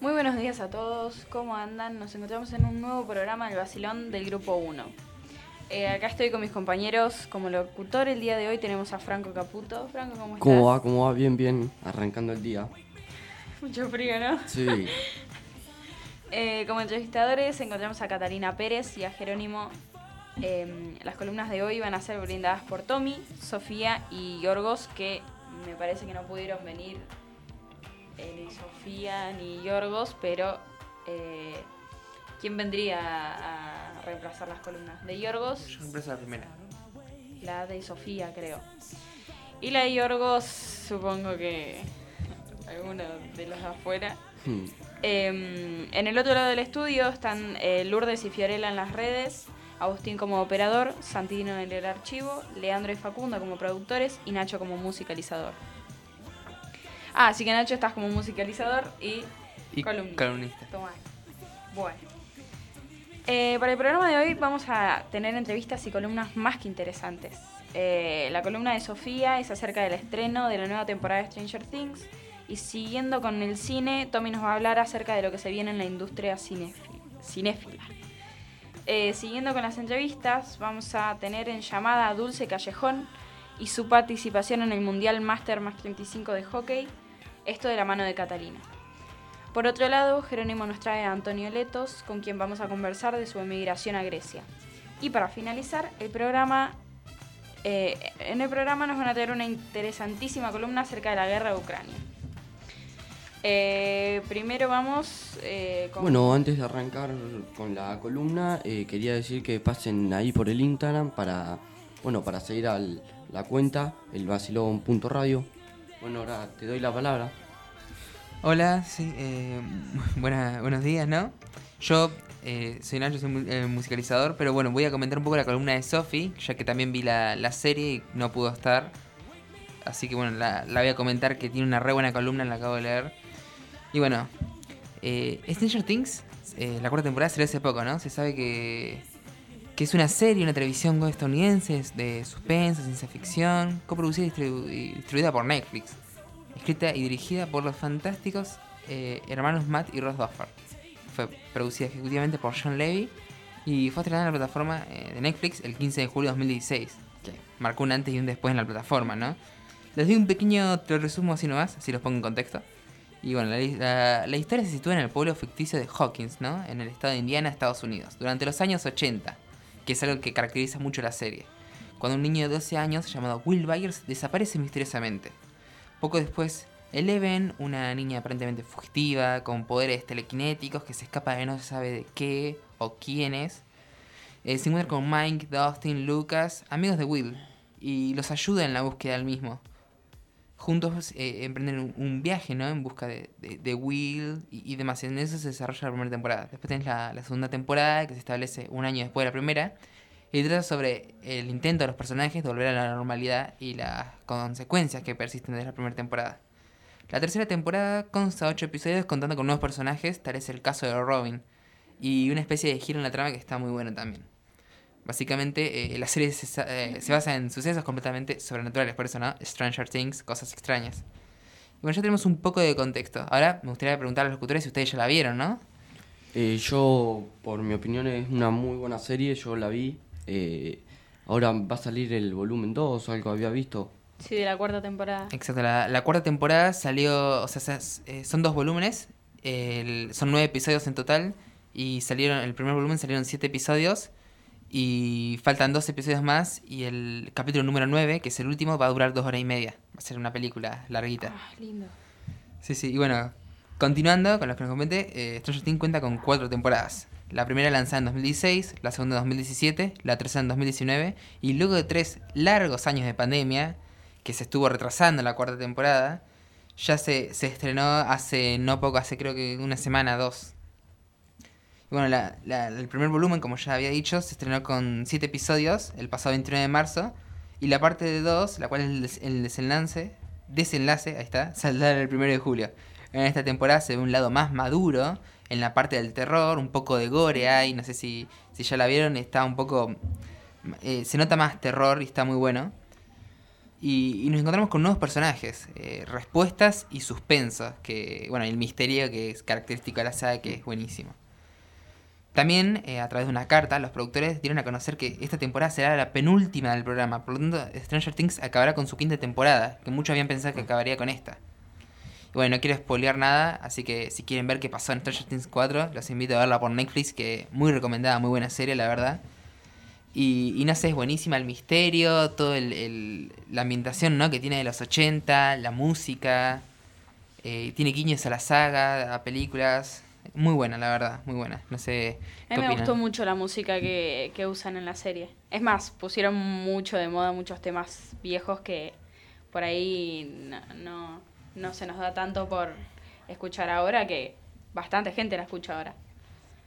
Muy buenos días a todos, ¿cómo andan? Nos encontramos en un nuevo programa del Basilón del Grupo 1. Eh, acá estoy con mis compañeros como locutor. El día de hoy tenemos a Franco Caputo. Franco, ¿cómo estás? ¿Cómo va? ¿Cómo va? Bien, bien. Arrancando el día. Mucho frío, ¿no? Sí. Eh, como entrevistadores encontramos a Catalina Pérez y a Jerónimo. Eh, las columnas de hoy van a ser brindadas por Tommy, Sofía y Yorgos, que me parece que no pudieron venir eh, ni Sofía ni Yorgos, pero ¿quién vendría a, a reemplazar las columnas? De Yorgos, Yo reemplazo la primera. la de Sofía, creo. Y la de Yorgos, supongo que alguno de los de afuera. Hmm. Eh, en el otro lado del estudio están eh, Lourdes y Fiorella en las redes, Agustín como operador, Santino en el archivo, Leandro y Facundo como productores y Nacho como musicalizador. Ah, así que Nacho estás como musicalizador y, Y columnista. columnista. Tomá. Bueno. Eh, para el programa de hoy vamos a tener entrevistas y columnas más que interesantes. Eh, la columna de Sofía es acerca del estreno de la nueva temporada de Stranger Things. Y siguiendo con el cine, Tommy nos va a hablar acerca de lo que se viene en la industria cinéfila. Eh, siguiendo con las entrevistas, vamos a tener en llamada a Dulce Callejón y su participación en el Mundial Master más 35 de hockey, esto de la mano de Catalina. Por otro lado, Jerónimo nos trae a Antonio Letos, con quien vamos a conversar de su emigración a Grecia. Y para finalizar, el programa, eh, en el programa nos van a traer una interesantísima columna acerca de la guerra de Ucrania. Eh, primero vamos eh, con... Bueno, antes de arrancar con la columna, eh, quería decir que pasen ahí por el Instagram para, bueno, para seguir a la cuenta, el vacilón.radio. Bueno, ahora te doy la palabra. Hola, sí, eh, buena- buenos días, ¿no? Yo eh, soy Nacho, soy eh, musicalizador, pero bueno, voy a comentar un poco la columna de Sophie, ya que también vi la, la serie y no pudo estar. Así que bueno, la, la voy a comentar que tiene una re buena columna, la acabo de leer. Y bueno, eh, Stranger Things, eh, la cuarta temporada salió hace poco, ¿no? Se sabe que, que es una serie, una televisión estadounidense de suspense, ciencia ficción, coproducida y distribu- y distribuida por Netflix escrita y dirigida por los fantásticos eh, hermanos Matt y Ross Duffer. Fue producida ejecutivamente por John Levy y fue estrenada en la plataforma eh, de Netflix el 15 de julio de 2016, que marcó un antes y un después en la plataforma, ¿no? Les doy un pequeño te resumo así nomás, así los pongo en contexto. Y bueno, la, la- la historia se sitúa en el pueblo ficticio de Hawkins, ¿no? En el estado de Indiana, Estados Unidos, durante los años 80, que es algo que caracteriza mucho la serie. Cuando un niño de 12 años llamado Will Byers desaparece misteriosamente. Poco después, Eleven, una niña aparentemente fugitiva, con poderes telequinéticos, que se escapa de no se sabe de qué o quién es, eh, se encuentra con Mike, Dustin, Lucas, amigos de Will, y los ayuda en la búsqueda del mismo. Juntos eh, emprenden un, viaje, ¿no? En busca de, Will y, y demás. En eso se desarrolla la primera temporada. Después tenés la segunda temporada, que se establece un año después de la primera, y trata sobre el intento de los personajes de volver a la normalidad y las consecuencias que persisten desde la primera temporada. La tercera temporada consta de 8 episodios contando con nuevos personajes, tal es el caso de Robin, y una especie de giro en la trama que está muy bueno también. Básicamente, eh, la serie se, eh, se basa en sucesos completamente sobrenaturales, por eso, ¿no? Stranger Things, cosas extrañas. Y bueno, ya tenemos un poco de contexto. Ahora me gustaría preguntar a los locutores si ustedes ya la vieron, ¿no? Eh, yo, por mi opinión, es una muy buena serie, yo la vi. Eh, ahora va a salir el volumen 2 o algo había visto. Sí, de la cuarta temporada. Exacto, la, la cuarta temporada salió, o sea, eh, son dos volúmenes, el- son nueve episodios en total, y salieron, el primer volumen salieron siete episodios, y faltan dos episodios más, y el capítulo número nueve, que es el último, va a durar dos horas y media, va a ser una película larguita. Ah, lindo. Sí, sí, y bueno, continuando con los que nos comenté, eh, Stranger Things cuenta con cuatro temporadas. La primera lanzada en 2016, la segunda en 2017, la tercera en 2019, y luego de tres largos años de pandemia, que se estuvo retrasando la cuarta temporada, ya se, se estrenó hace no poco, hace creo que una semana, dos. Bueno, el primer volumen, como ya había dicho, se estrenó con 7 episodios el pasado 29 de marzo. Y la parte de 2, la cual es el, des- el desenlace, desenlace, ahí está, saldrá el 1 de julio. En esta temporada se ve un lado más maduro, en la parte del terror, un poco de gore hay, no sé si, si ya la vieron, está un poco... eh, se nota más terror y está muy bueno. Y, nos encontramos con nuevos personajes, eh, respuestas y suspensos, que, bueno, el misterio que es característico de la saga, que es buenísimo. También, eh, a través de una carta, los productores dieron a conocer que esta temporada será la penúltima del programa, por lo tanto, Stranger Things acabará con su quinta temporada, que muchos habían pensado que acabaría con esta. Y bueno, no quiero spoilear nada, así que si quieren ver qué pasó en Stranger Things 4, los invito a verla por Netflix, que muy recomendada, muy buena serie, la verdad. Y, y no sé, es buenísima el misterio, todo el, el- la ambientación ¿no? que tiene de los 80, la música, eh, tiene guiños a la saga, a películas. Muy buena, la verdad, muy buena. No sé. A ¿qué mí me opinan? gustó mucho la música que, que usan en la serie. Es más, pusieron mucho de moda muchos temas viejos que por ahí no, no, no se nos da tanto por escuchar ahora, que bastante gente la escucha ahora.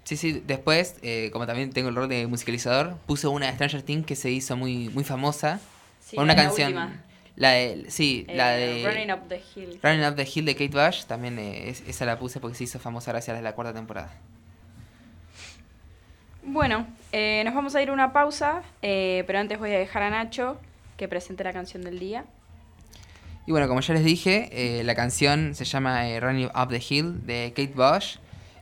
Sí, sí, después, eh, como también tengo el rol de musicalizador, puse una de Stranger Things que se hizo muy, muy famosa. Sí, con una la canción. última. La de. Sí, la Eh, de. Running Up the Hill. Running Up the Hill de Kate Bush, también eh, es- esa la puse porque se hizo famosa gracias a la cuarta temporada. Bueno, eh, nos vamos a ir a una pausa, pero antes voy a dejar a Nacho que presente la canción del día. Y bueno, como ya les dije, eh, la canción se llama eh, Running Up the Hill de Kate Bush.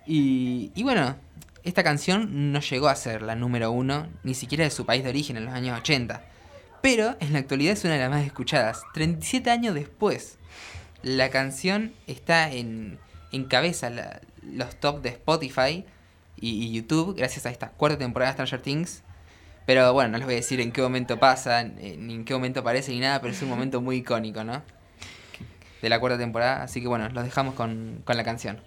Y, bueno, esta canción no llegó a ser la número uno, ni siquiera de su país de origen en los años 80. Pero en la actualidad es una de las más escuchadas. 37 años después, la canción está en, en cabeza los top de Spotify y, y YouTube gracias a esta cuarta temporada de Stranger Things. Pero bueno, no les voy a decir en qué momento pasa, ni en qué momento aparece, ni nada, pero es un momento muy icónico, ¿no? De la cuarta temporada. Así que bueno, los dejamos con, con la canción.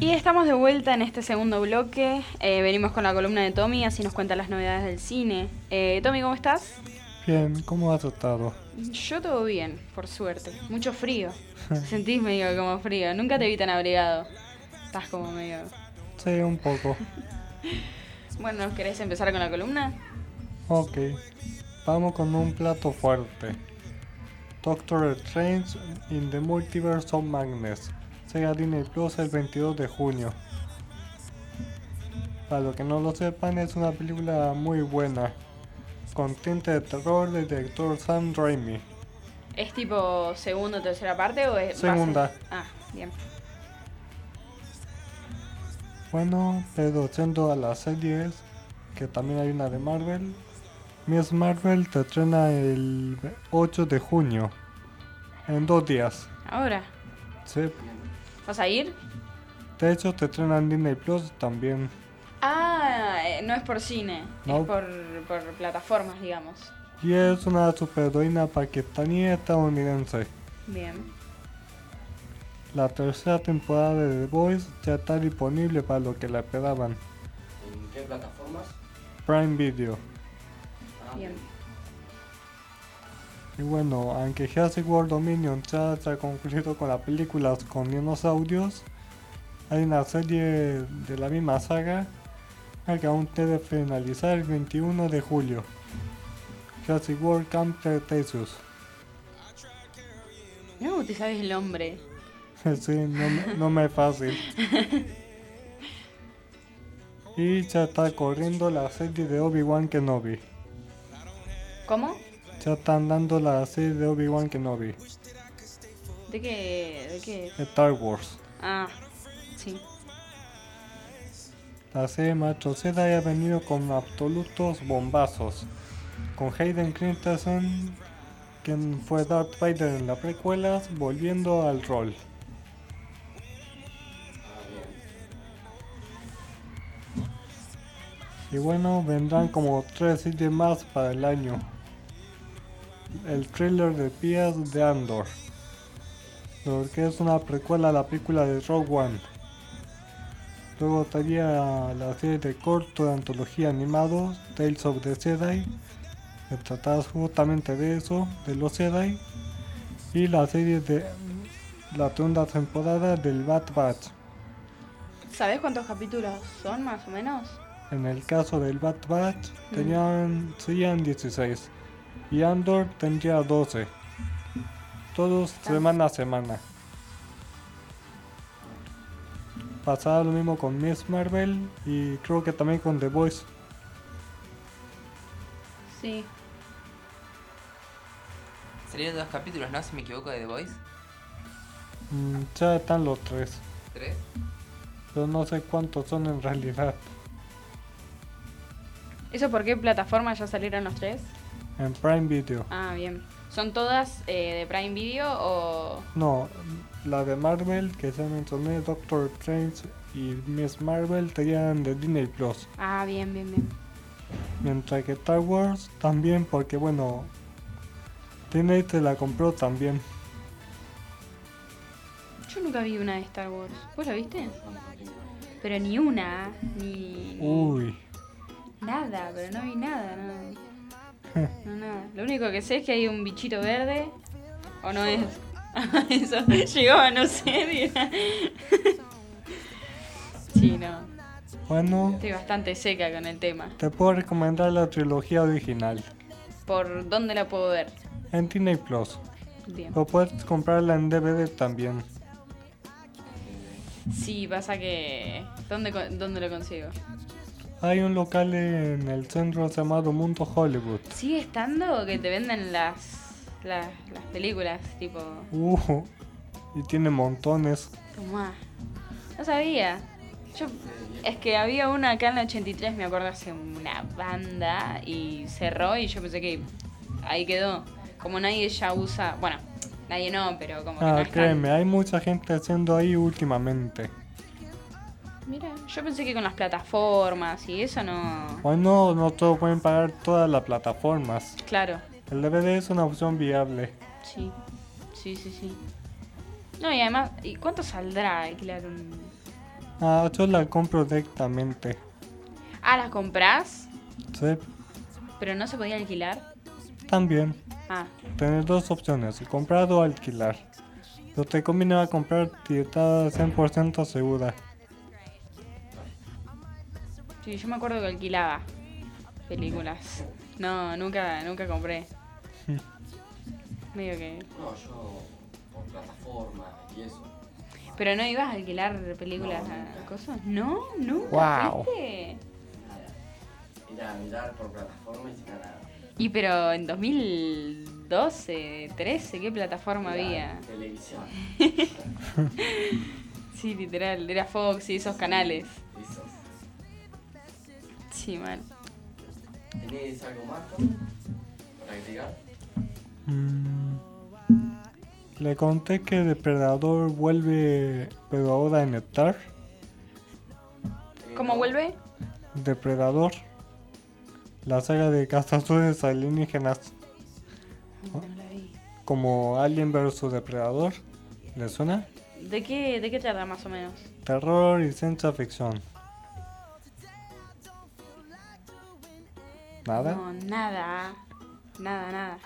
Y estamos de vuelta en este segundo bloque. Eh, venimos con la columna de Tommy, así nos cuenta las novedades del cine. Eh, Tommy, ¿cómo estás? Bien, ¿cómo has estado? Yo todo bien, por suerte. Mucho frío. Sentís medio como frío. Nunca te vi tan abrigado. Estás como medio... Sí, un poco. Bueno, ¿querés empezar con la columna? Ok, vamos con un plato fuerte. Doctor Strange in the Multiverse of Madness. Llega a Disney Plus el 22 de junio. Para los que no lo sepan, es una película muy buena. Con tinte de terror del director Sam Raimi. ¿Es tipo segunda o tercera parte o es... Segunda. base? Ah, bien. Bueno, pero yendo a las series, que también hay una de Marvel. Miss Marvel te estrena el 8 de junio. En dos días. Ahora, Sí. ¿vas a ir? De hecho, te estrena en Disney Plus también. Ah, eh, no es por cine, No. es por, por plataformas, digamos. Y es una superheroína pakistaní estadounidense. Bien. La tercera temporada de The Voice ya está disponible para los que la esperaban. ¿En qué plataformas? Prime Video. Bien. Y bueno, aunque Jurassic World Dominion ya se ha concluido con las películas con dinosaurios, hay una serie de la misma saga que aún debe finalizar el 21 de julio. Jurassic World Camp Cretaceous. No, te sabes el nombre. Sí, no, no me es fácil. Y ya está corriendo la serie de Obi-Wan Kenobi. ¿Cómo? Ya están dando la serie de Obi-Wan Kenobi. ¿De qué? ¿De qué? de Star Wars. Ah, sí. La serie Macho Jedi ha venido con absolutos bombazos. Con Hayden Christensen, quien fue Darth Vader en las precuelas, volviendo al rol. Y bueno, vendrán como tres series más para el año. El thriller de Pias de Andor, lo que es una precuela a la película de Rogue One. Luego estaría la serie de corto de antología animados, Tales of the Jedi, que trata justamente de eso, de los Jedi. Y la serie de la segunda temporada del Bad Batch. ¿Sabes cuántos capítulos son más o menos? En el caso del Bad Batch tenían, serían 16 y Andor tendría 12. Todos semana a semana. Pasaba lo mismo con Miss Marvel y creo que también con The Voice. Sí. Salieron dos capítulos, ¿no? Si me equivoco, de The Voice. Mm, ya están los tres, ¿Tres? pero no sé cuántos son en realidad. ¿Eso por qué plataforma ya salieron los tres? En Prime Video. Ah, bien. ¿Son todas eh, de Prime Video o...? No, la de Marvel que ya mencioné, Doctor Strange y Miss Marvel serían de Disney Plus. Ah, bien, bien, bien. Mientras que Star Wars también, porque bueno, Disney te la compró también. Yo nunca vi una de Star Wars. ¿Vos la viste? Pero ni una, ni... Uy, Nada, pero no vi nada, no. No, nada. Lo único que sé es que hay un bichito verde. ¿O no es? Eso llegaba, no sé. sí, no. bueno, Estoy bastante seca con el tema. te puedo recomendar la trilogía original ¿Por dónde la puedo ver? en Disney Plus. Bien. O puedes comprarla en DVD también. Sí, pasa que... ¿Dónde, dónde lo consigo? Hay un local en el centro llamado Mundo Hollywood. ¿Sigue estando que te venden las, las, las películas? Tipo... Uh, y tiene montones. Tomá. No sabía. Yo, es que había una acá en la 83, me acuerdo, hace una banda y cerró y yo pensé que ahí quedó. Como nadie ya usa, bueno, nadie no, pero como que no Ah, tan- créeme, hay mucha gente haciendo ahí últimamente. Mira, yo pensé que con las plataformas y eso no. Bueno, no todos pueden pagar todas las plataformas. Claro, El DVD es una opción viable. sí. Sí, sí, sí. No, y además, ¿y cuánto saldrá alquilar un. Ah, yo la compro directamente. Ah, las comprás, Sí, pero no se podía alquilar. también. Ah, Tienes dos opciones, comprar o alquilar. Pero te conviene a comprar etiquetada 100% segura. Sí, yo me acuerdo que alquilaba películas. No, nunca, nunca compré. Medio que. No, yo por plataforma y eso. Pero no ibas a alquilar películas No, a cosas. No, nunca. Guau. ¿viste? Ir a mirar por plataforma y sin nada. Y pero en 2012, 13, ¿qué plataforma había? Televisión. Sí, literal, era Fox y esos canales. Sí, mal. ¿Tenés algo más para agregar? Mm, Le conté que Depredador vuelve, pero ahora en Star. ¿Cómo vuelve? Depredador. La saga de cazadores alienígenas No la vi. como Alien vs Depredador. ¿Le suena? ¿De qué, ¿De qué trata más o menos? Terror y ciencia ficción. ¿Nada? No, nada. Nada, nada.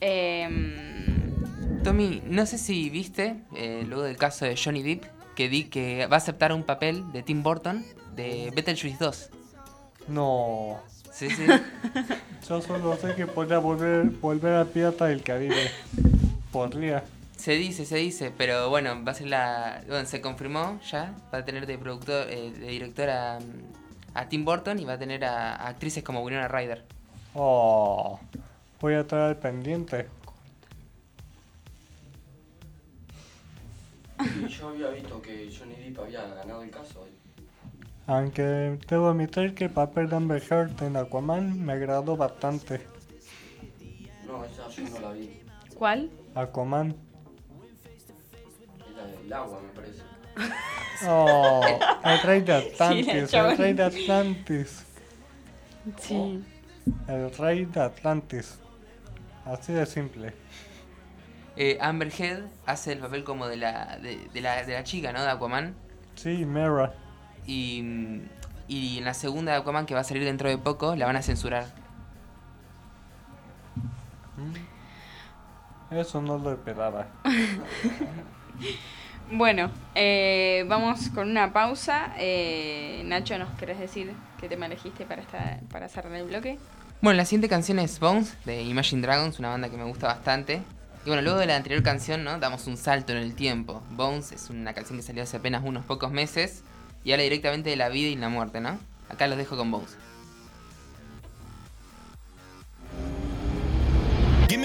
Em, Tommy, no sé si viste, eh, luego del caso de Johnny Depp, que di que va a aceptar un papel de Tim Burton de Beetlejuice 2. No. Sí, sí. Yo solo sé que podría volver, volver a Pirata del Caribe. Podría. se dice, se dice, pero bueno, va a ser la. Bueno, se confirmó ya. Va a tener de productor, eh, de directora mm, a Tim Burton y va a tener a, a actrices como Winona Ryder. Oh. Voy a estar al pendiente. Y yo había visto que Johnny Depp había ganado el caso. Aunque debo admitir que el papel de Amber Heard en Aquaman me agradó bastante. No, esa yo no la vi. ¿Cuál? Aquaman. Es la del agua, me parece. Oh, el rey de Atlantis, el rey de Atlantis. Sí. El rey de Atlantis. Así de simple. Eh, Amber Heard hace el papel como de la, de, de la, de la chica, ¿no? De Aquaman. Sí, Mera. Y, mm, y en la segunda de Aquaman, que va a salir dentro de poco, la van a censurar. Eso no lo esperaba. Bueno, eh, vamos con una pausa. Eh, Nacho, ¿nos querés decir qué tema elegiste para, esta, para cerrar el bloque? Bueno, la siguiente canción es Bones de Imagine Dragons, una banda que me gusta bastante. Y bueno, luego de la anterior canción, ¿no? Damos un salto en el tiempo. Bones es una canción que salió hace apenas unos pocos meses y habla directamente de la vida y la muerte, ¿no? Acá los dejo con Bones.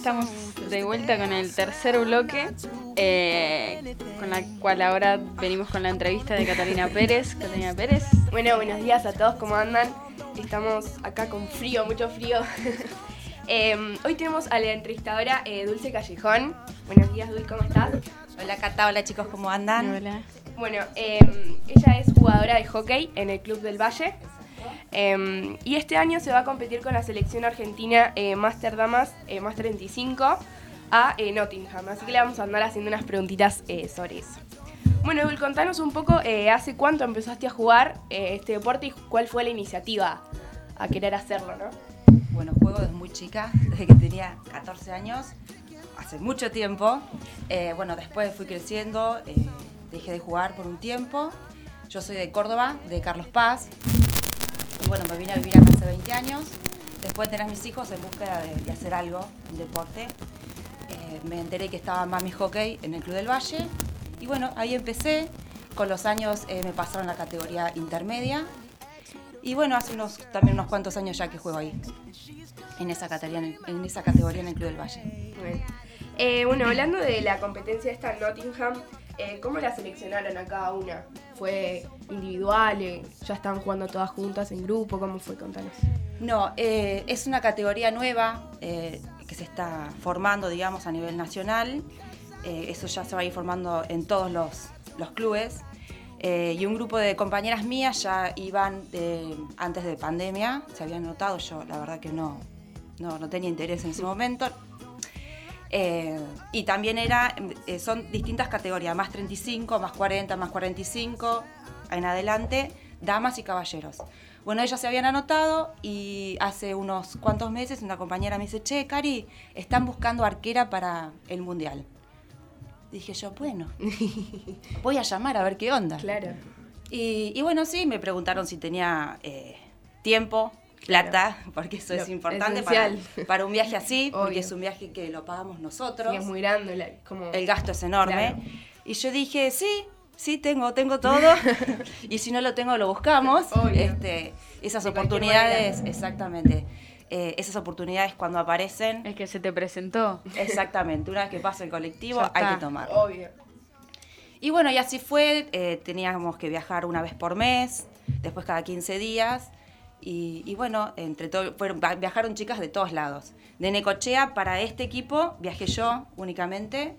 Estamos de vuelta con el tercer bloque, eh, con la cual ahora venimos con la entrevista de Catalina Pérez. Catalina Pérez. Bueno, buenos días a todos, ¿cómo andan? Estamos acá con frío, mucho frío. Em, hoy tenemos a la entrevistadora eh, Dulce Callejón. Buenos días, Dulce, ¿cómo estás? Hola Cata, hola chicos, ¿cómo andan? Hola. Bueno, em, ella es jugadora de hockey en el Club del Valle. Em, y este año se va a competir con la selección argentina eh, Master Damas eh, más 35 a eh, Nottingham. Así que le vamos a andar haciendo unas preguntitas eh, sobre eso. Bueno, Dul, contanos un poco hace cuánto empezaste a jugar este deporte y cuál fue la iniciativa a querer hacerlo, ¿no? Bueno, juego desde muy chica, desde que tenía 14 años, hace mucho tiempo. Bueno, después fui creciendo, dejé de jugar por un tiempo. Yo soy de Córdoba, de Carlos Paz. Y bueno, me vine a vivir acá hace 20 años. Después de tener mis hijos en búsqueda de, hacer algo, un deporte. Eh, me enteré que estaba Mami Hockey en el Club del Valle. Y bueno, ahí empecé. Con los años eh, me pasaron a la categoría intermedia. Y bueno, hace unos, también unos cuantos años ya que juego ahí. En esa categoría, en, esa categoría en el Club del Valle. Bueno, Eh, hablando de la competencia esta Nottingham, eh, ¿cómo la seleccionaron a cada una? ¿Fue individual? eh, ¿Ya estaban jugando todas juntas en grupo? ¿Cómo fue? Contanos. No, eh, es una categoría nueva que se está formando, digamos, a nivel nacional. Eso ya se va a ir formando en todos los, los clubes. Y un grupo de compañeras mías ya iban antes de pandemia, se habían notado, yo la verdad que no, no, no tenía interés en ese momento. Eh, y también era, eh, son distintas categorías, más 35, más 40, más 45, en adelante, damas y caballeros. Bueno, ellas se habían anotado y hace unos cuantos meses una compañera me dice, che, Cari, están buscando arquera para el Mundial. Dije yo, bueno, voy a llamar a ver qué onda. Claro. Y, y bueno, sí, me preguntaron si tenía eh, tiempo, plata, porque eso Lo es importante para, para un viaje así, porque Obvio. es un viaje que lo pagamos nosotros. Sí, es muy grande. la- como... El gasto es enorme. Claro. Y yo dije, sí, sí, tengo, tengo todo. y si no lo tengo, lo buscamos. Obvio. Este, esas De oportunidades, exactamente. Eh, esas oportunidades cuando aparecen, El que se te presentó. exactamente, una vez que pasa el colectivo, hay que tomar. Obvio. Y bueno, y así fue, eh, teníamos que viajar una vez por mes, después cada 15 días. Y, y bueno, entre todo, fueron, viajaron chicas de todos lados. De Necochea para este equipo viajé yo únicamente.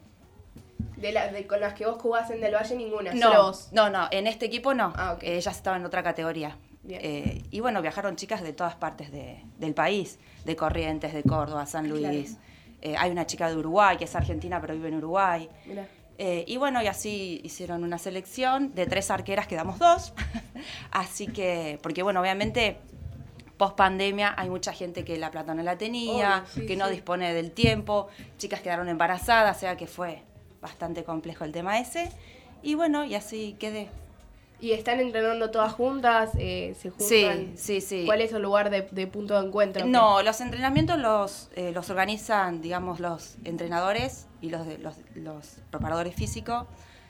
De, la, de con las que vos jugás en Del Valle, ninguna. No, Solo vos. no, no, en este equipo no. Ah, ok. Eh, ellas estaban en otra categoría. Eh, y bueno, viajaron chicas de todas partes de- del país, de Corrientes, de Córdoba, San Luis. Eh, hay una chica de Uruguay que es argentina pero vive en Uruguay. Mirá. Eh, y bueno, y así hicieron una selección de tres arqueras, quedamos dos. así que, porque bueno, obviamente, post pandemia hay mucha gente que la plata no la tenía, sí, que no sí. dispone del tiempo, chicas quedaron embarazadas, o sea que fue bastante complejo el tema ese. Y bueno, y así quedé. ¿Y están entrenando todas juntas? eh, ¿Se juntan? Sí, sí, sí. ¿Cuál es el lugar de, de punto de encuentro? No, los entrenamientos los, eh, los organizan, digamos, los entrenadores y los, los, los preparadores físicos.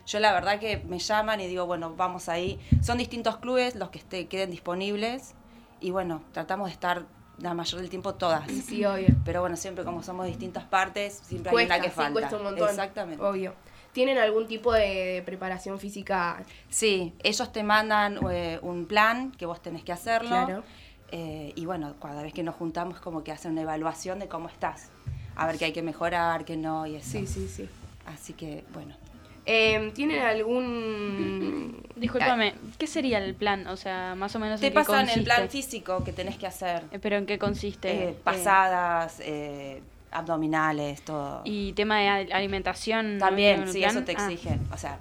Yo la verdad que me llaman y digo, bueno, vamos ahí. Son distintos clubes los que esté, queden disponibles y bueno, tratamos de estar la mayor del tiempo todas. Sí, obvio. Pero bueno, siempre como somos distintas partes, siempre hay una que sí, falta. cuesta un montón. Exactamente. Obvio. ¿Tienen algún tipo de preparación física? Sí, ellos te mandan eh, un plan que vos tenés que hacerlo. Claro. eh, y bueno, cada vez que nos juntamos como que hacen una evaluación de cómo estás. A ver qué hay que mejorar, qué no y eso. Sí, sí, sí. Así que bueno. Eh, ¿Tienen algún... Discúlpame, ¿qué sería el plan? O sea, más o menos Te en qué pasan el consiste? plan físico que tenés que hacer. Eh, ¿Pero en qué consiste? Eh, pasadas, eh, abdominales, todo. Y tema de al- alimentación. ¿no También, sí, plan? eso te Ah. exigen. O sea,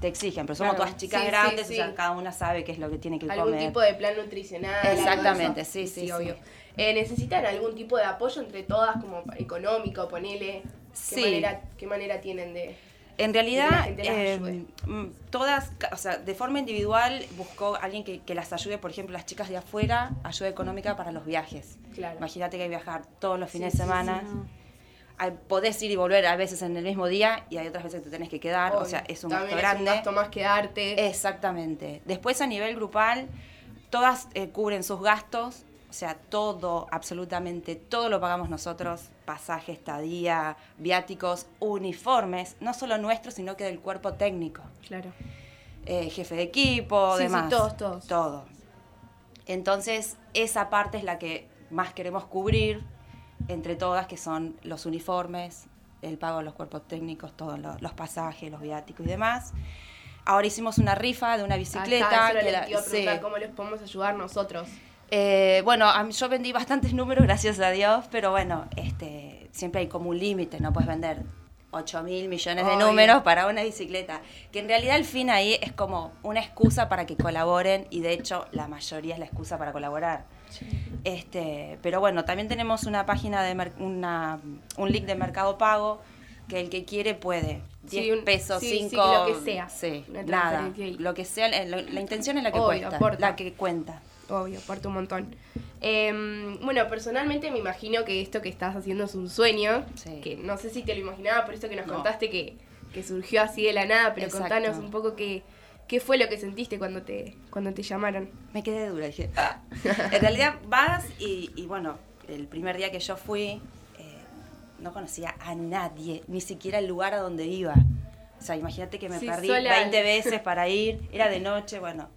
te exigen, pero somos Claro. todas chicas Sí, grandes, sí. o sea, cada una sabe qué es lo que tiene que algún comer. tipo de plan nutricional? Exactamente, sí, sí. obvio. Eh, ¿Necesitan algún tipo de apoyo entre todas, como económico, ponele? ¿Qué, Sí. manera, ¿Qué manera tienen de...? En que la realidad, gente las eh, ayude. mm, todas, o sea, de forma individual buscó alguien que, que las ayude, por ejemplo, las chicas de afuera, ayuda económica para los viajes. Claro. Imagínate que hay que viajar todos los fines sí, de semana. no. Podés ir y volver a veces en el mismo día y hay otras veces que te tenés que quedar, o sea, es un También gasto es un grande. gasto más quedarte. Exactamente. Después a nivel grupal, todas eh, cubren sus gastos, o sea, todo, absolutamente todo lo pagamos nosotros, pasaje, estadía, viáticos, uniformes, no solo nuestros, sino que del cuerpo técnico, Claro. eh, jefe de equipo, Sí, sí, demás. todos, todos. Todo. Entonces, esa parte es la que más queremos cubrir entre todas, que son los uniformes, el pago de los cuerpos técnicos, todos lo- los pasajes, los viáticos y demás. Ahora hicimos una rifa de una bicicleta. Acá, eso que les la- iba a preguntar, sí. ¿Cómo les podemos ayudar nosotros? Eh, bueno, a mí- yo vendí bastantes números, gracias a Dios, pero bueno, este, siempre hay como un límite, no puedes vender 8 mil millones de números para una bicicleta. Que en realidad el fin ahí es como una excusa para que colaboren y de hecho la mayoría es la excusa para colaborar. Este, pero bueno, también tenemos una página de una, un link de Mercado Pago que el que quiere puede. 10 Sí, un- pesos, sí, sí, 5, lo que sea. Sí, nada. Lo que sea, lo- la intención es la que Obvio, cuesta, la que cuenta. Obvio, aporta un montón. Em, bueno, personalmente me imagino que esto que estás haciendo es un sueño. Sí. Que no sé si te lo imaginaba, por esto que nos No. contaste que, que surgió así de la nada, pero Exacto. contanos un poco qué, qué fue lo que sentiste cuando te, cuando te llamaron. Me quedé dura, dije. "Ah". En realidad vas y, y bueno, el primer día que yo fui, eh, no conocía a nadie, ni siquiera el lugar a donde iba. O sea, imagínate que me Sí, perdí sola. 20 veces para ir, era de noche, bueno.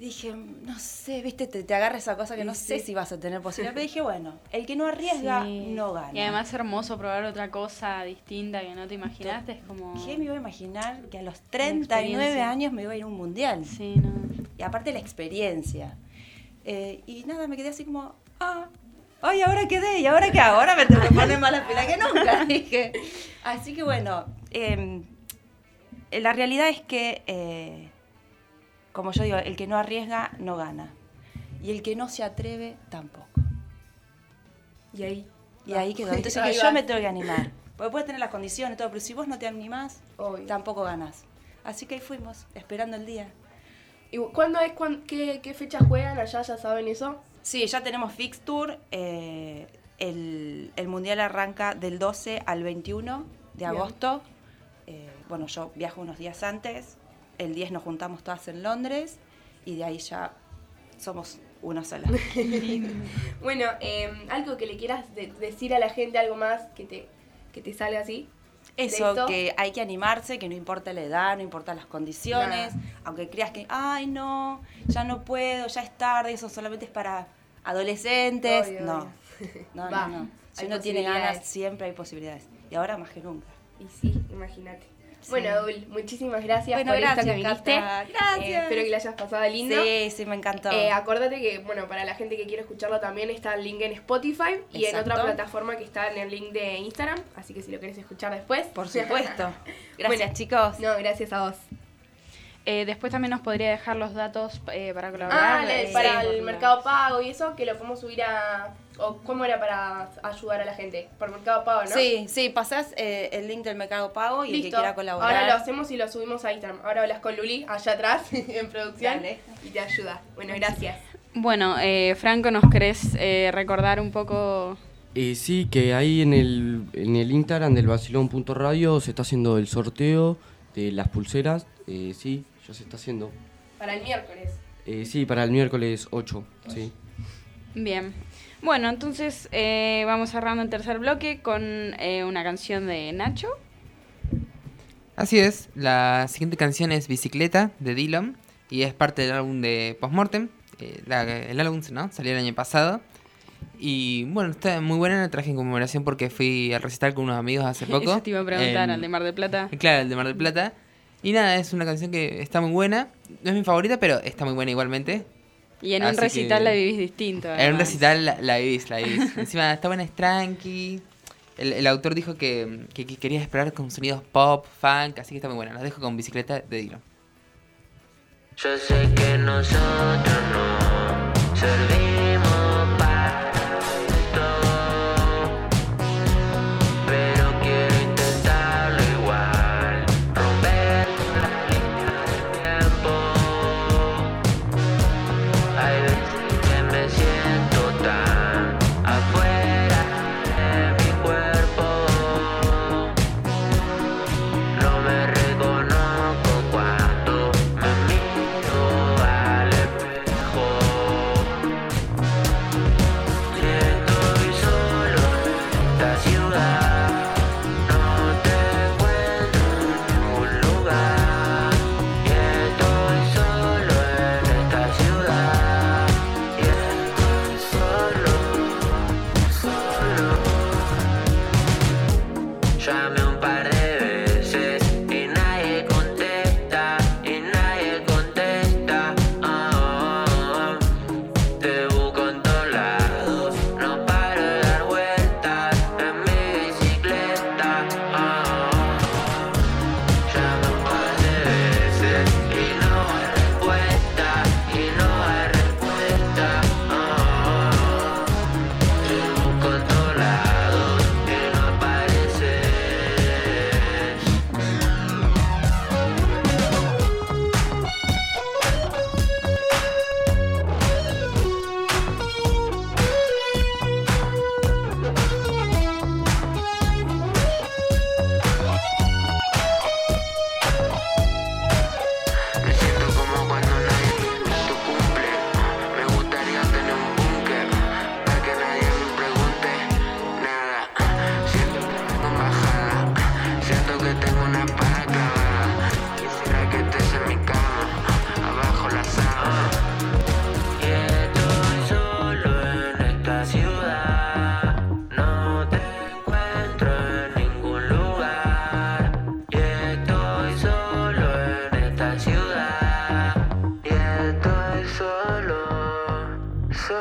Dije, no sé, viste, te, te agarra esa cosa que Sí, no sé sí. si vas a tener posibilidad. Pero dije, bueno, el que no arriesga, Sí. no gana. Y además es hermoso probar otra cosa distinta que no te imaginaste. Es como. ¿Qué me iba a imaginar que a los 39 experiencia. años me iba a ir a un mundial? Sí, no. Y aparte la experiencia. Eh, y nada, me quedé así como, ah, ay, ahora quedé, ¿y ahora qué hago? Ahora me tengo que poner más la pila que nunca, dije. Así que bueno, eh, la realidad es que, eh, como yo digo, el que no arriesga no gana. Y el que no se atreve tampoco. Y ahí. Y ahí quedó. Entonces Ahí que yo me tengo que animar. Porque puedes tener las condiciones, todo, pero si vos no te animás, Obvio. tampoco ganás. Así que ahí fuimos, esperando el día. ¿Y cuándo es, cuán- qué, qué fecha juegan allá? ¿Ya saben eso? Sí, ya tenemos fixture. eh, el, el mundial arranca del 12 al 21 de Bien. agosto. Eh, bueno, yo viajo unos días antes. El 10 nos juntamos todas en Londres y de ahí ya somos una sola. Bueno, em, algo que le quieras de- decir a la gente, algo más que te, que te salga así. Eso, que hay que animarse, que no importa la edad, no importa las condiciones, aunque creas que, ay, no, ya no puedo, ya es tarde, eso solamente es para adolescentes. Obvio, no. obvio. no, Va, no, no. Si uno tiene ganas, siempre hay posibilidades. Y ahora más que nunca. Y sí, imagínate. Bueno, Dul, muchísimas gracias Bueno, por gracias, esto que viniste. Cata. Gracias. Eh, espero que la hayas pasado lindo. Sí, sí, me encantó. Eh, acuérdate que, bueno, para la gente que quiere escucharlo también está el link en Spotify y en otra plataforma que está en el link de Instagram. Así que si lo querés escuchar después. Por supuesto. Gracias, Bueno, chicos. No, gracias a vos. Eh, después también nos podría dejar los datos eh, para colaborar. Ah, le- eh, para el Mercado Pago y eso, que lo podemos subir a... ¿O cómo era para ayudar a la gente? Por Mercado Pago, ¿no? Sí, sí, pasás eh, el link del Mercado Pago y el que Listo. quiera colaborar. Ahora lo hacemos y lo subimos a Instagram. Ahora hablas con Luli allá atrás en producción Dale. y te ayuda. Bueno, gracias. Bueno, eh, Franco, ¿nos querés eh, recordar un poco? Eh, sí, que ahí en el, en el Instagram del Basilón.radio se está haciendo el sorteo de las pulseras. Eh, sí, ya se está haciendo. Para el miércoles. Eh, sí, para el miércoles 8, sí. Bien. Bueno, entonces eh, vamos cerrando el tercer bloque con eh, una canción de Nacho. Así es, la siguiente canción es Bicicleta de Dylan y es parte del álbum de Postmortem. Eh, el álbum ¿no? salió el año pasado. Y bueno, está muy buena, la traje en conmemoración porque fui al recital con unos amigos hace poco. Eso te iba a preguntar, en- al de Mar del Plata. Claro, el de Mar del Plata. Y nada, es una canción que está muy buena. No es mi favorita, pero está muy buena igualmente. Y en un recital que- la vivís distinto. En un recital la, la vivís, la vivís. Encima está buena, es tranqui. El, el autor dijo que, que- que quería explorar con sonidos pop, funk, así que está muy buena. Los dejo con bicicleta de Dylan. Yo sé que nosotros no servimos solo.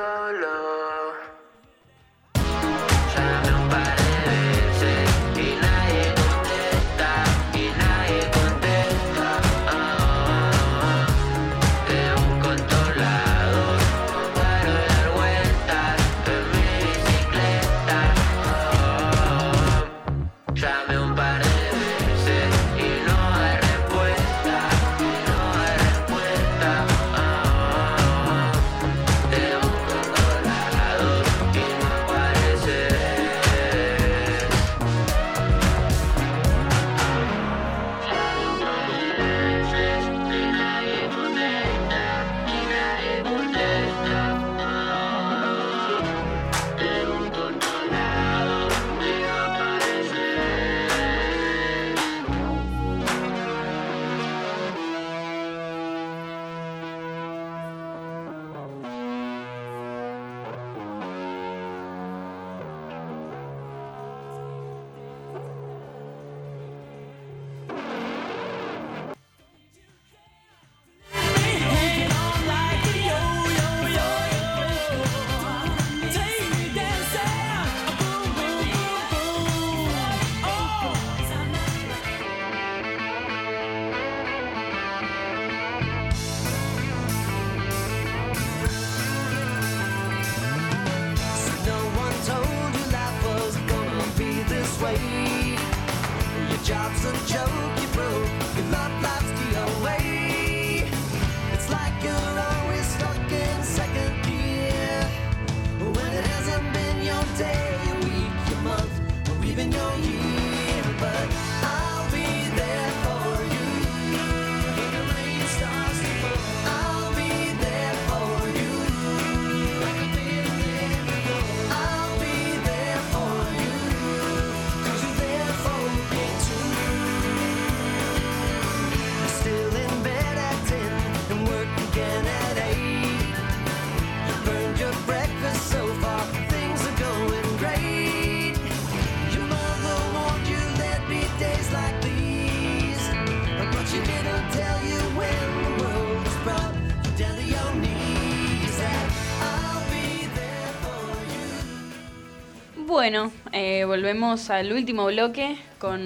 Volvemos al último bloque con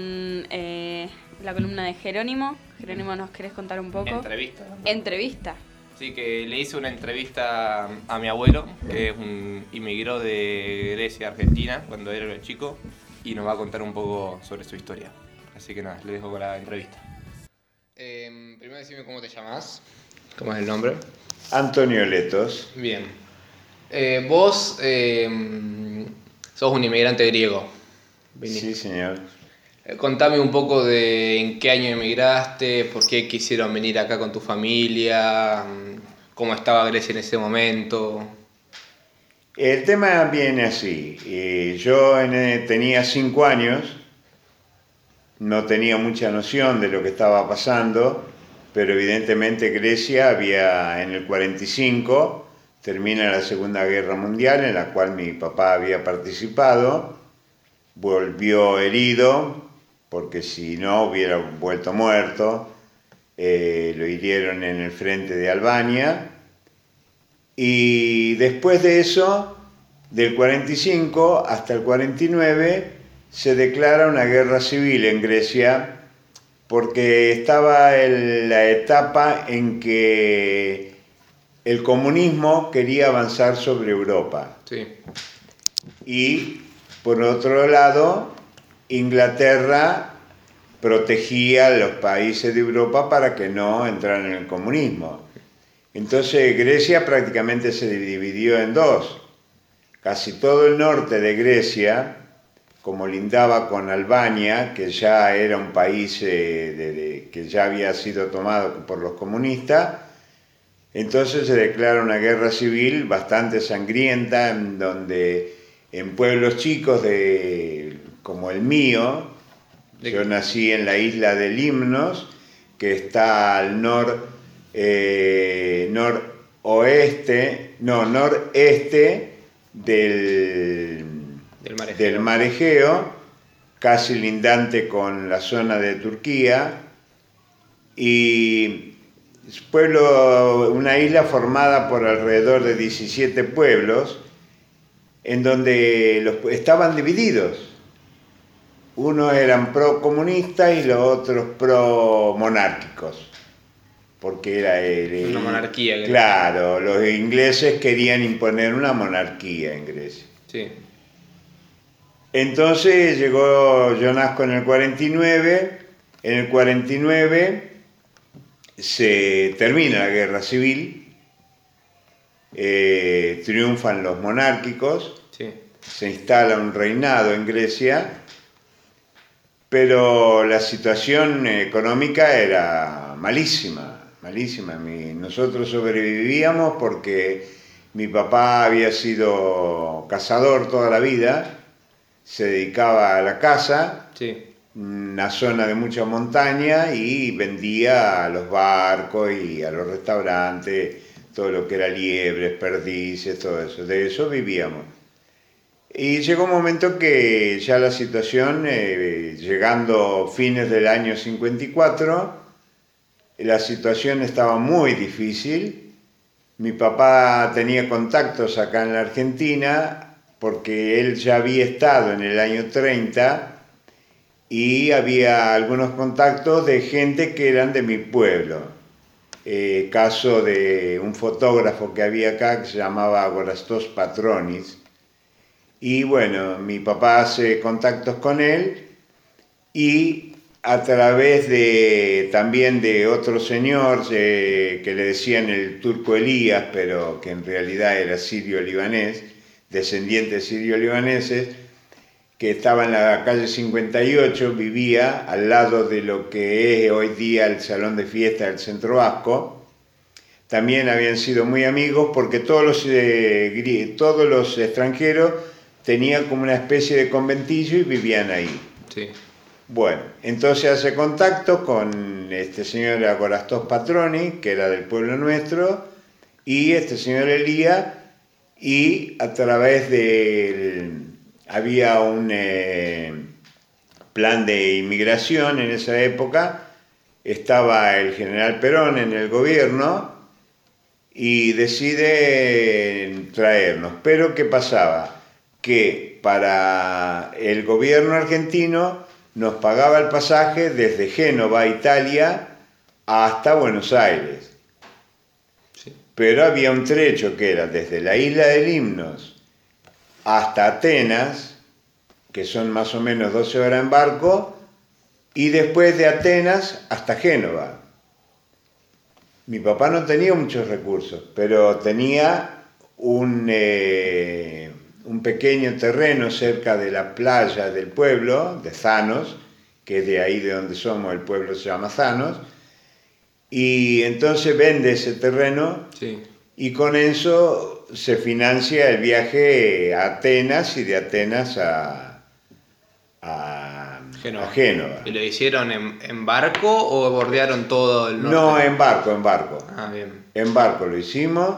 eh, la columna de Jerónimo. Jerónimo, ¿nos querés contar un poco? Entrevista. Entrevista. Sí, que le hice una entrevista a mi abuelo, que es un inmigró de Grecia a Argentina cuando era chico, y nos va a contar un poco sobre su historia. Así que nada, le dejo con la entrevista. Em, primero decime cómo te llamas, cómo es el nombre. Antonio Letos. Bien. Eh, vos em, sos un inmigrante griego. Sí, señor. Eh, Contame un poco de en qué año emigraste, por qué quisieron venir acá con tu familia, mm, cómo estaba Grecia en ese momento. El tema viene así. eh, yo en- eh, tenía cinco años, no tenía mucha noción de lo que estaba pasando, pero evidentemente Grecia había en el 45, termina la Segunda Guerra Mundial en la cual mi papá había participado, volvió herido, porque si no hubiera vuelto muerto, eh, lo hirieron en el frente de Albania, y después de eso, del 45 hasta el 49, se declara una guerra civil en Grecia porque estaba en la etapa en que el comunismo quería avanzar sobre Europa. Sí. Y por otro lado, Inglaterra protegía a los países de Europa para que no entraran en el comunismo. Entonces Grecia prácticamente se dividió en dos. Casi todo el norte de Grecia, como lindaba con Albania, que ya era un país eh, de- que ya había sido tomado por los comunistas, entonces se declara una guerra civil bastante sangrienta, en donde en pueblos chicos de, como el mío, yo nací en la isla de Limnos, que está al nor, eh, noroeste, no, noreste del, Del mar Egeo. del mar Egeo, casi lindante con la zona de Turquía, y es pueblo, una isla formada por alrededor de 17 pueblos, en donde los, estaban divididos. Unos eran pro-comunistas y los otros pro-monárquicos. Porque era el, Una monarquía, Claro, los ingleses querían imponer una monarquía en Grecia. Sí. Entonces llegó, yo nazco en el 49, en el 49 se termina la guerra civil, eh, triunfan los monárquicos, Sí. se instala un reinado en Grecia, pero la situación económica era malísima, malísima. Nosotros sobrevivíamos porque mi papá había sido cazador toda la vida, se dedicaba a la caza, Sí. una zona de mucha montaña y vendía a los barcos y a los restaurantes todo lo que era liebres, perdices, todo eso. De eso vivíamos. Y llegó un momento que ya la situación, eh, llegando fines del año 54, la situación estaba muy difícil. Mi papá tenía contactos acá en la Argentina porque él ya había estado en el año 30 y había algunos contactos de gente que eran de mi pueblo. Eh, caso de un fotógrafo que había acá que se llamaba Gorastos Patronis. Y bueno, mi papá hace contactos con él y a través de también de otro señor eh, que le decían el turco Elías, pero que en realidad era sirio-libanés, descendiente de sirio-libaneses, que estaba en la calle 58, vivía al lado de lo que es hoy día el salón de fiesta del Centro Vasco. También habían sido muy amigos porque todos los, eh, todos los extranjeros tenían como una especie de conventillo y vivían ahí. Sí. Bueno, entonces hace contacto con este señor Agorastos Patroni, que era del pueblo nuestro, y este señor Elías, y a través del... había un eh, plan de inmigración en esa época, estaba el general Perón en el gobierno y decide traernos. Pero ¿qué pasaba? que para el gobierno argentino nos pagaba el pasaje desde Génova, Italia, hasta Buenos Aires. Pero había un trecho que era desde la isla de Limnos hasta Atenas, que son más o menos 12 horas en barco, y después de Atenas hasta Génova. Mi papá no tenía muchos recursos, pero tenía un, eh, un pequeño terreno cerca de la playa del pueblo, de Zanos, que es de ahí de donde somos, el pueblo se llama Zanos, y entonces vende ese terreno y con eso se financia el viaje a Atenas y de Atenas a, a, Génova. a Génova. ¿Y lo hicieron en, en barco o bordearon todo el norte? No, en barco, en barco. Ah, bien. En barco lo hicimos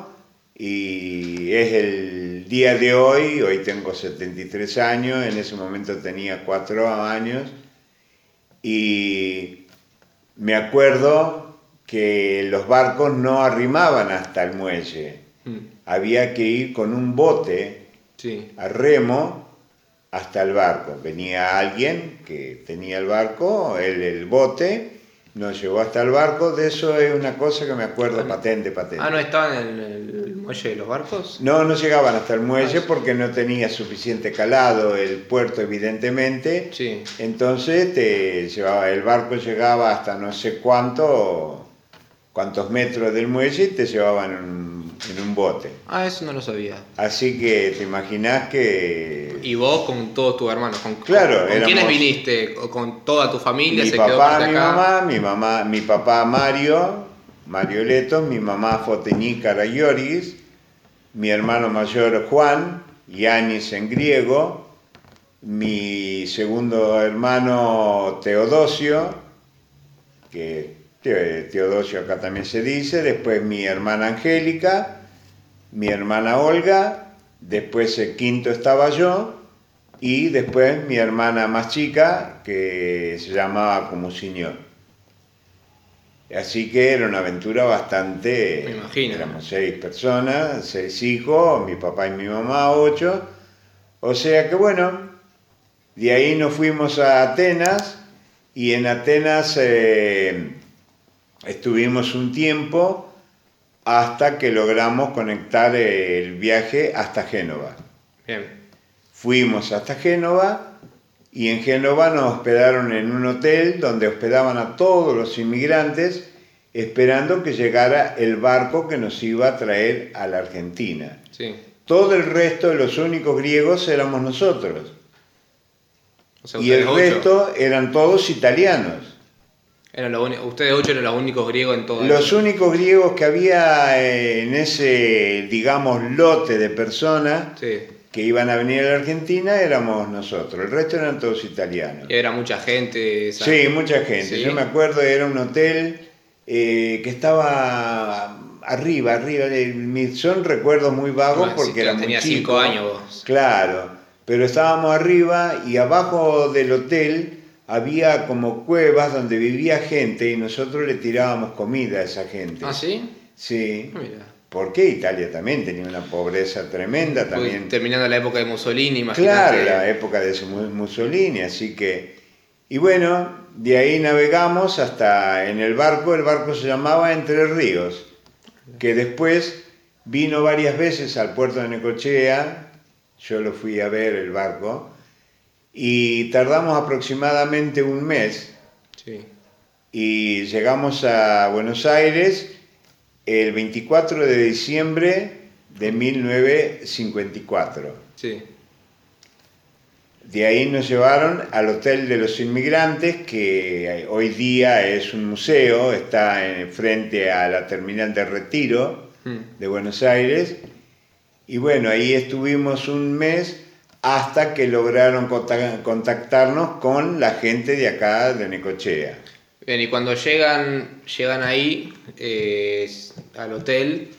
y es el día de hoy, hoy tengo 73 años, en ese momento tenía 4 años y me acuerdo que los barcos no arrimaban hasta el muelle, Mm. había que ir con un bote Sí. a remo hasta el barco. Venía alguien que tenía el barco, él el bote, nos llevó hasta el barco, de eso es una cosa que me acuerdo patente, patente. Ah, ¿no estaban en el muelle de los barcos? No, no llegaban hasta el Ah, muelle porque no tenía suficiente calado el puerto, evidentemente. Entonces te llevaba, el barco llegaba hasta no sé cuánto, cuántos metros del muelle y te llevaban un, en un bote. Ah, eso no lo sabía. Así que te imaginas que ¿Y vos con todos tus hermanos? ¿Con, Claro, ¿Con éramos- quiénes viniste? ¿O ¿Con toda tu familia? mi ¿Se quedó papá, parte mi acá? mamá, mi mamá, mi papá Mario, Mario Leto, mi mamá Fotení Karayoris, mi hermano mayor Juan, Yanis en griego, mi segundo hermano Teodosio, que Teodosio acá también se dice, después mi hermana Angélica, mi hermana Olga, después el quinto estaba yo, y después mi hermana más chica, que se llamaba como señor. Así que era una aventura bastante... Me imagino. Éramos seis personas, seis hijos, mi papá y mi mamá, ocho. O sea que bueno, de ahí nos fuimos a Atenas y en Atenas eh, estuvimos un tiempo hasta que logramos conectar el viaje hasta Génova. Bien. Fuimos hasta Génova y en Génova nos hospedaron en un hotel donde hospedaban a todos los inmigrantes esperando que llegara el barco que nos iba a traer a la Argentina. Sí. Todo el resto de los únicos griegos éramos nosotros. O sea, y el ocho. resto eran todos italianos. Eran los uni- ustedes ocho eran los únicos griegos en todo el- Los únicos griegos que había eh, en ese, digamos, lote de personas Sí. que iban a venir a la Argentina éramos nosotros. El resto eran todos italianos. Y era mucha gente. ¿sabes? Sí, mucha gente. Sí. Yo me acuerdo, era un hotel eh, que estaba arriba, arriba. Son recuerdos muy vagos Ah, porque claro, era muy tenía chico. cinco años vos. Claro, pero estábamos arriba y abajo del hotel había como cuevas donde vivía gente y nosotros le tirábamos comida a esa gente. ¿Ah, sí? Sí. Mira. Porque Italia también tenía una pobreza tremenda también. Terminando la época de Mussolini, Claro, imagínate. la época de Mu- Mussolini, así que... Y bueno, de ahí navegamos hasta en el barco, el barco se llamaba Entre Ríos, que después vino varias veces al puerto de Necochea, yo lo fui a ver el barco, y tardamos aproximadamente un mes Sí. y llegamos a Buenos Aires el 24 de diciembre de 1954. Sí. De ahí nos llevaron al Hotel de los Inmigrantes, que hoy día es un museo, está en- frente a la terminal de retiro Mm. de Buenos Aires. Y bueno, ahí estuvimos un mes hasta que lograron conta- contactarnos con la gente de acá de Necochea. Bien, y cuando llegan, llegan ahí eh, al hotel,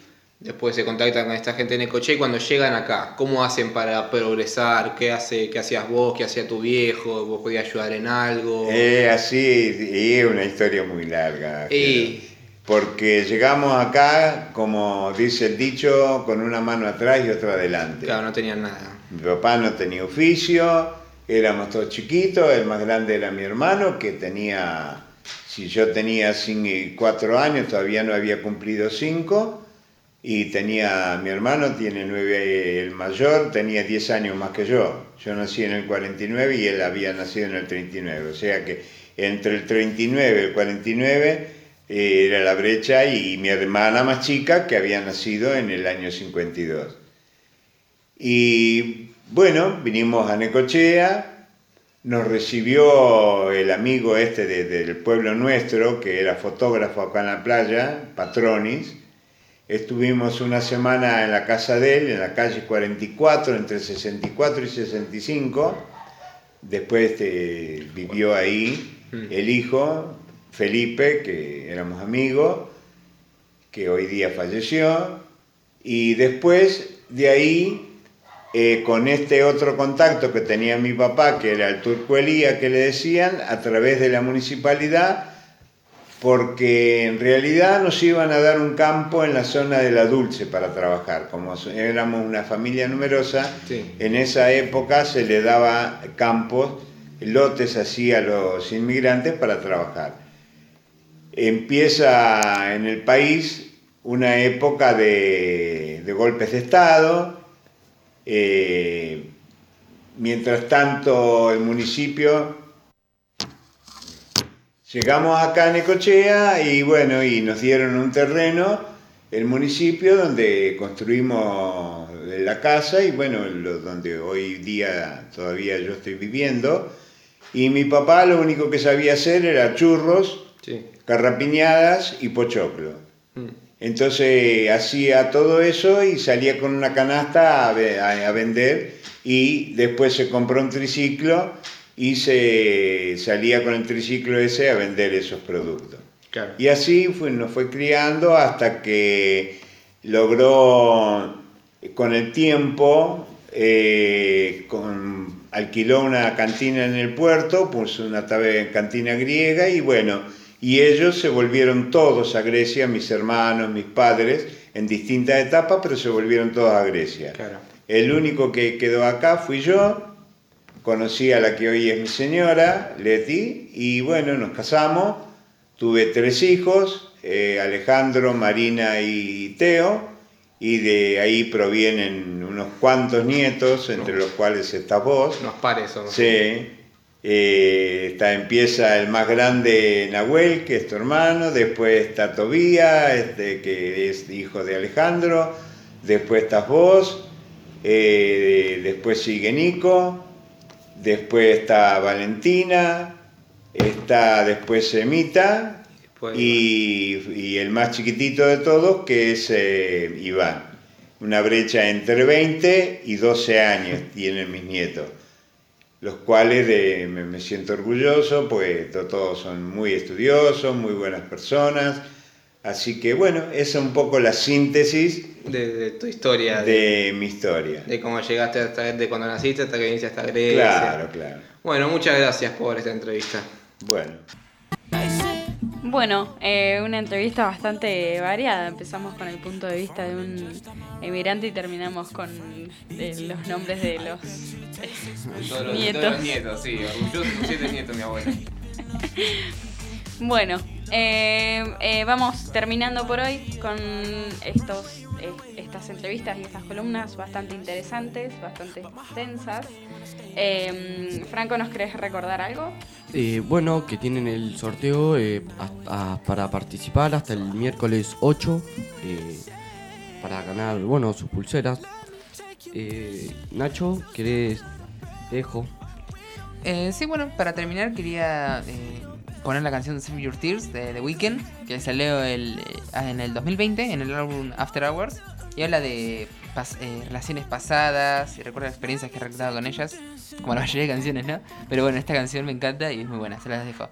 después se contactan con esta gente de Necoche y cuando llegan acá, ¿cómo hacen para progresar? ¿Qué, hace, qué hacías vos? ¿Qué hacía tu viejo? ¿Vos podías ayudar en algo? Eh, así, y es una historia muy larga. Y- porque llegamos acá, como dice el dicho, con una mano atrás y otra adelante. Claro, no tenían nada. Mi papá no tenía oficio, éramos todos chiquitos, el más grande era mi hermano, que tenía, si yo tenía 4 años, todavía no había cumplido 5, y tenía, mi hermano tiene 9, el mayor tenía 10 años más que yo. Yo nací en el 49 y él había nacido en el 39, o sea que entre el 39 y el 49 eh, era la brecha y mi hermana más chica que había nacido en el año 52. Y bueno, vinimos a Necochea, nos recibió el amigo este de- del pueblo nuestro, que era fotógrafo acá en la playa, Patronis. Estuvimos una semana en la casa de él, en la calle 44, entre 64 y 65. Después este, vivió ahí el hijo, Felipe, que éramos amigos, que hoy día falleció. Y después de ahí, eh, con este otro contacto que tenía mi papá, que era el Turco Elía, que le decían, a través de la municipalidad, porque en realidad nos iban a dar un campo en la zona de la Dulce para trabajar. Como éramos una familia numerosa, en esa época se le daba campos, lotes así a los inmigrantes para trabajar. Empieza en el país una época de, de golpes de Estado, eh, mientras tanto el municipio Llegamos acá a Necochea y bueno, y nos dieron un terreno, el municipio, donde construimos la casa y bueno, lo- donde hoy día todavía yo estoy viviendo. Y mi papá lo único que sabía hacer era churros, carrapiñadas y pochoclo. Entonces hacía todo eso y salía con una canasta a, ve- a- a vender y después se compró un triciclo y se salía con el triciclo ese a vender esos productos. Claro. Y así fue, nos fue criando hasta que logró con el tiempo, eh, con- alquiló una cantina en el puerto, puso una cantina griega y bueno, y ellos se volvieron todos a Grecia, mis hermanos, mis padres, en distintas etapas, pero se volvieron todos a Grecia. El único que quedó acá fui yo, conocí a la que hoy es mi señora, Leti, y bueno, nos casamos, tuve tres hijos, eh, Alejandro, Marina y Teo, y de ahí provienen unos cuantos nietos, entre los cuales estás vos. Unos pares somos. Sí. Eh, está, empieza el más grande Nahuel, que es tu hermano, después está Tobía, este, que es hijo de Alejandro, después estás vos, eh, después sigue Nico, después está Valentina, está después Semita y, y el más chiquitito de todos que es eh, Iván. Una brecha entre 20 y 12 años tienen mis nietos, los cuales de- me, me siento orgulloso, pues to- todos son muy estudiosos, muy buenas personas. Así que bueno, esa es un poco la síntesis De, de tu historia. de mi historia. De cómo llegaste hasta de cuando naciste hasta que viniste hasta Grecia. Claro, claro. Bueno, muchas gracias por esta entrevista. Bueno. Bueno, eh, una entrevista bastante variada. Empezamos con el punto de vista de un emigrante y terminamos con eh, los nombres de los eh, Todos los nietos. todos los nietos, sí. Orgulloso, siete nietos, mi abuela. Bueno, eh, eh, vamos terminando por hoy con estos, eh, estas entrevistas y estas columnas bastante interesantes, bastante extensas. Eh, Franco, ¿nos querés recordar algo? Eh, bueno, que tienen el sorteo eh, a- a- para participar hasta el miércoles 8 eh, para ganar, bueno, sus pulseras. Eh, Nacho, ¿querés? Te dejo. Eh, sí, bueno, para terminar quería eh, poner la canción Save Your Tears de The Weeknd, que salió el, eh, en el 2020 en el álbum After Hours, y habla de pas, eh, relaciones pasadas y recuerda experiencias que he realizado con ellas, como la mayoría de canciones, ¿no? Pero bueno, esta canción me encanta y es muy buena, se las dejo.